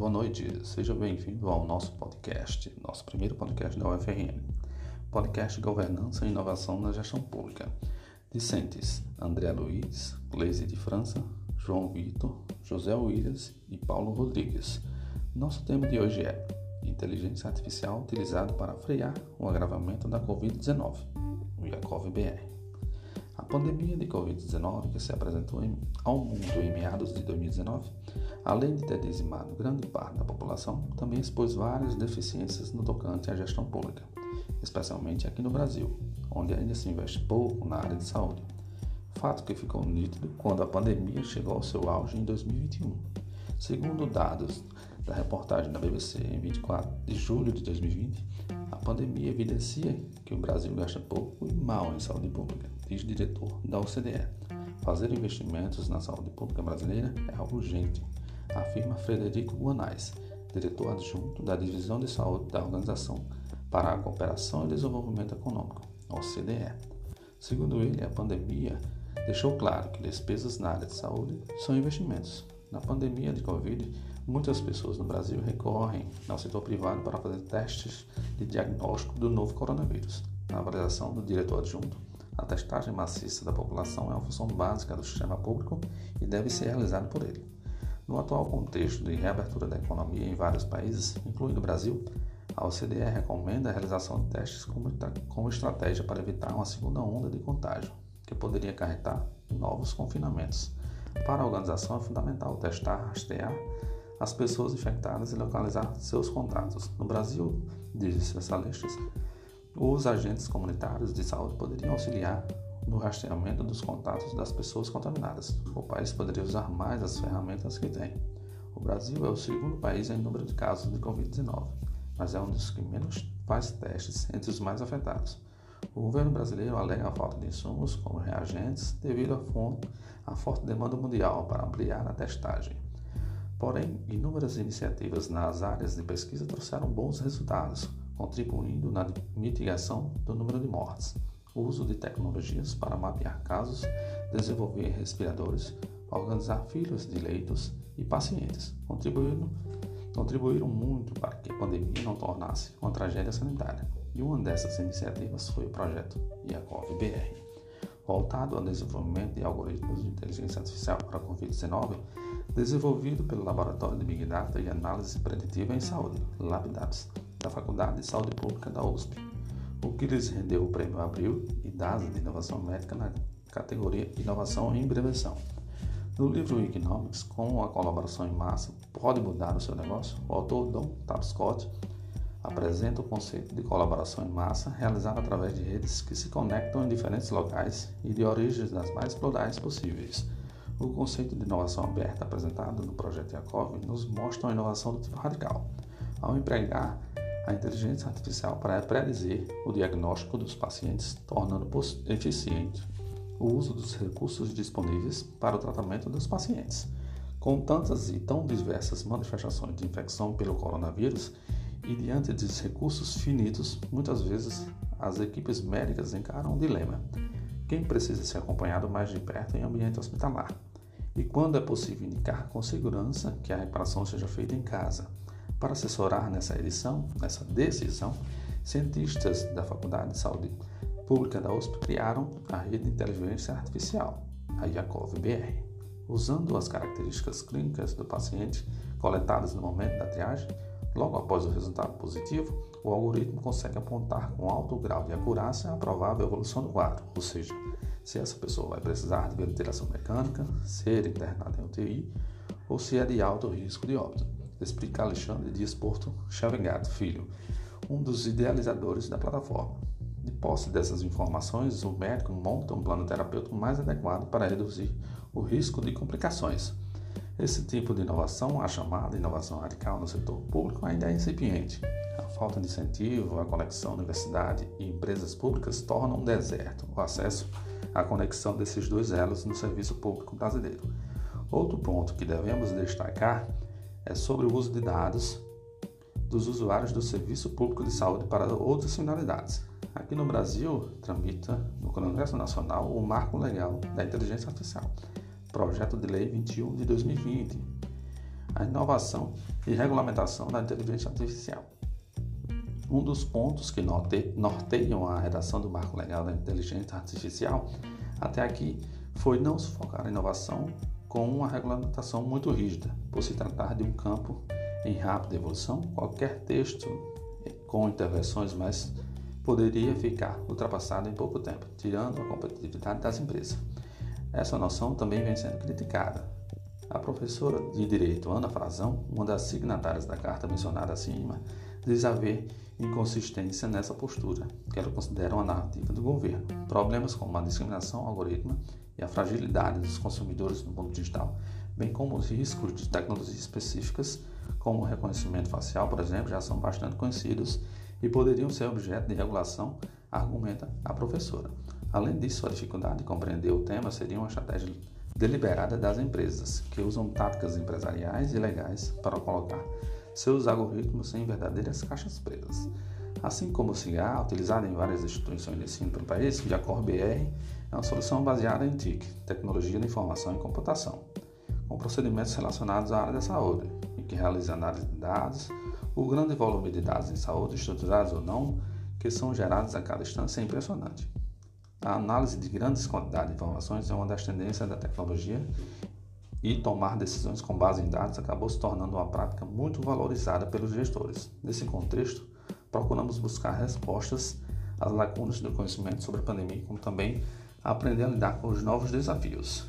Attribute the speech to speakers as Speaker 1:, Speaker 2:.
Speaker 1: boa noite. Seja bem-vindo ao nosso podcast, nosso primeiro podcast da UFRN. Podcast Governança e Inovação na Gestão Pública. Discentes André Luiz, Gleise de França, João Vitor, José Williams e Paulo Rodrigues. Nosso tema de hoje é Inteligência Artificial utilizada para frear o agravamento da Covid-19, o IACOV-BR. Pandemia de Covid-19 que se apresentou ao mundo em meados de 2019, além de ter dizimado grande parte da população, também expôs várias deficiências no tocante à gestão pública, especialmente aqui no Brasil, onde ainda se investe pouco na área de saúde. Fato que ficou nítido quando a pandemia chegou ao seu auge em 2021. Segundo dados da reportagem da BBC em 24 de julho de 2020, a pandemia evidencia que o Brasil gasta pouco e mal em saúde pública diz diretor da OCDE. Fazer investimentos na saúde pública brasileira é algo urgente, afirma Frederico Guanais, diretor adjunto da Divisão de Saúde da Organização para a Cooperação e Desenvolvimento Econômico, OCDE. Segundo ele, a pandemia deixou claro que despesas na área de saúde são investimentos. Na pandemia de Covid, muitas pessoas no Brasil recorrem ao setor privado para fazer testes de diagnóstico do novo coronavírus. Na avaliação do diretor adjunto, a testagem maciça da população é uma função básica do sistema público e deve ser realizada por ele. No atual contexto de reabertura da economia em vários países, incluindo o Brasil, a OCDE recomenda a realização de testes como, estratégia para evitar uma segunda onda de contágio, que poderia acarretar novos confinamentos. Para a organização é fundamental testar, rastrear as pessoas infectadas e localizar seus contatos. No Brasil, diz especialistas, os agentes comunitários de saúde poderiam auxiliar no rastreamento dos contatos das pessoas contaminadas. O país poderia usar mais as ferramentas que tem. O Brasil é o segundo país em número de casos de Covid-19, mas é um dos que menos faz testes entre os mais afetados. O governo brasileiro alega a falta de insumos como reagentes devido à forte demanda mundial para ampliar a testagem. Porém, inúmeras iniciativas nas áreas de pesquisa trouxeram bons resultados, contribuindo na mitigação do número de mortes. O uso de tecnologias para mapear casos, desenvolver respiradores, organizar filas de leitos e pacientes, contribuindo, contribuíram muito para que a pandemia não tornasse uma tragédia sanitária. E uma dessas iniciativas foi o projeto IACOV-BR, voltado ao desenvolvimento de algoritmos de inteligência artificial para a Covid-19, desenvolvido pelo Laboratório de Big Data e Análise Preditiva em Saúde, LabDAPS, da Faculdade de Saúde Pública da USP, o que lhes rendeu o Prêmio Abril e DASA de Inovação Médica na categoria Inovação em Prevenção. No livro Economics, como a colaboração em massa pode mudar o seu negócio, o autor Don Tapscott apresenta o conceito de colaboração em massa realizada através de redes que se conectam em diferentes locais e de origens das mais plurais possíveis. O conceito de inovação aberta apresentado no projeto Yakov nos mostra uma inovação do tipo radical, ao empregar a inteligência artificial para predizer o diagnóstico dos pacientes, tornando eficiente o uso dos recursos disponíveis para o tratamento dos pacientes. Com tantas e tão diversas manifestações de infecção pelo coronavírus e diante dos recursos finitos, muitas vezes as equipes médicas encaram um dilema: quem precisa ser acompanhado mais de perto em ambiente hospitalar? E quando é possível indicar com segurança que a reparação seja feita em casa? Para assessorar nessa edição, nessa decisão, cientistas da Faculdade de Saúde Pública da USP criaram a rede de inteligência artificial, a IACOV-BR. Usando as características clínicas do paciente coletadas no momento da triagem, logo após o resultado positivo, o algoritmo consegue apontar com alto grau de acurácia a provável evolução do quadro, ou seja, se essa pessoa vai precisar de ventilação mecânica, ser internada em UTI ou se é de alto risco de óbito explica Alexandre Dias Porto Chavegato Filho, um dos idealizadores da plataforma. De posse dessas informações, o médico monta um plano terapêutico mais adequado para reduzir o risco de complicações. Esse tipo de inovação, a chamada inovação radical no setor público, ainda é incipiente. A falta de incentivo, a conexão universidade e empresas públicas tornam um deserto o acesso à conexão desses dois elos no serviço público brasileiro. Outro ponto que devemos destacar é sobre o uso de dados dos usuários do Serviço Público de Saúde para outras finalidades. Aqui no Brasil, tramita no Congresso Nacional o Marco Legal da Inteligência Artificial, Projeto de Lei 21 de 2020. a inovação e regulamentação da inteligência artificial. Um dos pontos que norteiam a redação do marco legal da inteligência artificial até aqui foi não se focar na inovação com uma regulamentação muito rígida, por se tratar de um campo em rápida evolução, qualquer texto com intervenções mais poderia ficar ultrapassado em pouco tempo, tirando a competitividade das empresas. Essa noção também vem sendo criticada. A professora de Direito Ana Frazão, uma das signatárias da carta mencionada acima, diz haver inconsistência nessa postura, que ela considera uma narrativa do governo. Problemas como a discriminação algorítmica e a fragilidade dos consumidores no mundo digital, bem como os riscos de tecnologias específicas, como o reconhecimento facial, por exemplo, já são bastante conhecidos e poderiam ser objeto de regulação, argumenta a professora. Além disso, a dificuldade de compreender o tema seria uma estratégia deliberada das empresas, que usam táticas empresariais e legais para colocar seus algoritmos em verdadeiras caixas pretas. Assim como o CIGAR, utilizado em várias instituições de ensino pelo país, a COR-BR é uma solução baseada em TIC, Tecnologia da Informação e Computação, com procedimentos relacionados à área da saúde, e que realiza análise de dados, o grande volume de dados em saúde, estruturados ou não, que são gerados a cada instância é impressionante. A análise de grandes quantidades de informações é uma das tendências da tecnologia e tomar decisões com base em dados acabou se tornando uma prática muito valorizada pelos gestores. Nesse contexto, procuramos buscar respostas às lacunas do conhecimento sobre a pandemia, como também aprender a lidar com os novos desafios.